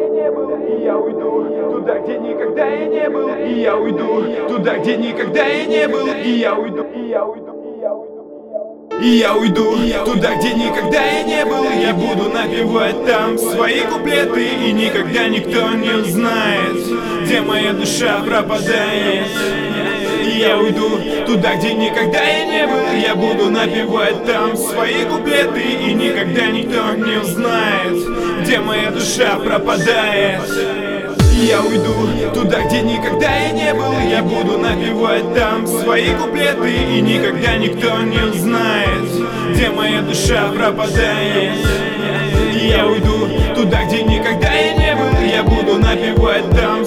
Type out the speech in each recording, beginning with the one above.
и я уйду. Туда, где никогда я не был, и я уйду. Туда, где никогда я не был, и я уйду, и я уйду. И я уйду туда, где никогда я не был Я буду напевать там свои куплеты И никогда никто не узнает Где моя душа пропадает. И я уйду. Туда, где никогда я не был Я буду напевать там свои куплеты И никогда никто не узнает Где моя душа пропадает. Я уйду туда, где никогда я не был. Я буду напевать там свои куплеты И никогда никто не узнает Где моя душа пропадает. Я уйду туда, где никогда я не был. Я буду напевать там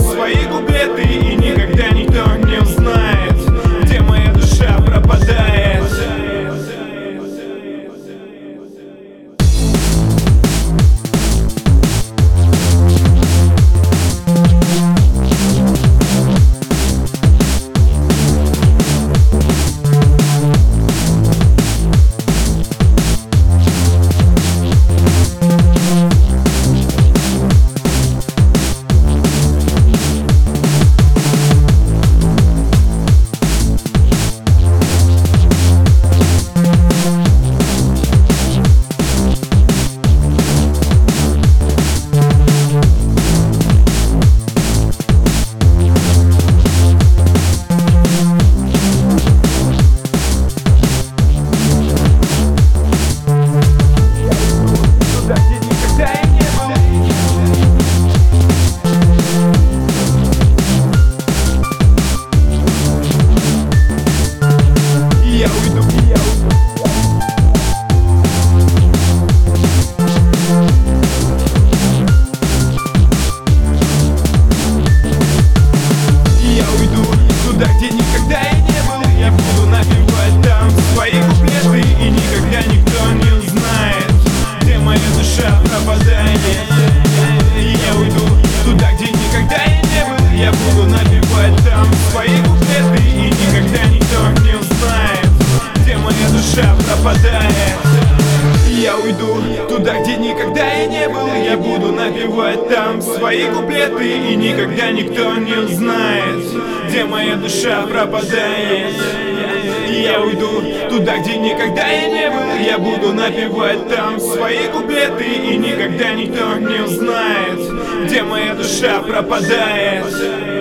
Я буду напевать там свои куплеты И никогда никто не узнает Где моя душа пропадает. Я уйду туда, где никогда я не был Я буду напевать там свои куплеты И никогда никто не узнает Где моя душа пропадает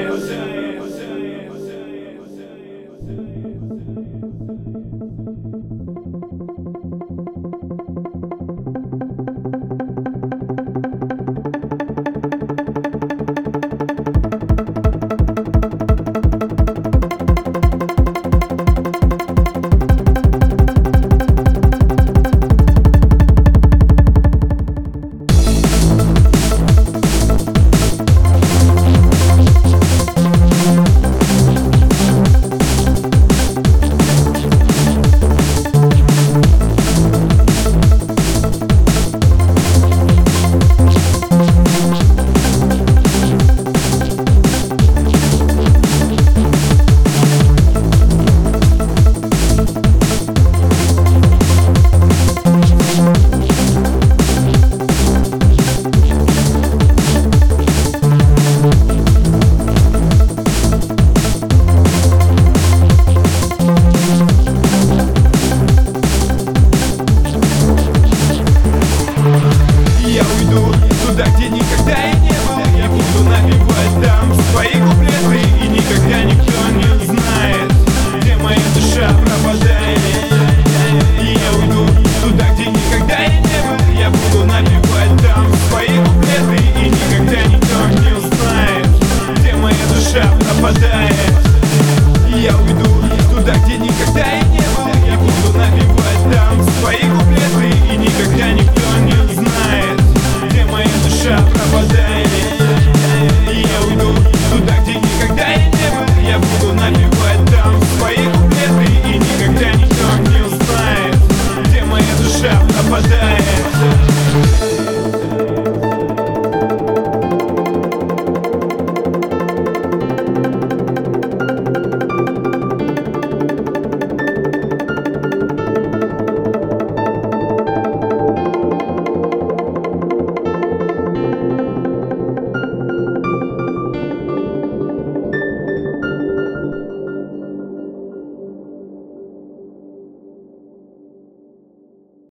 chef, la patate.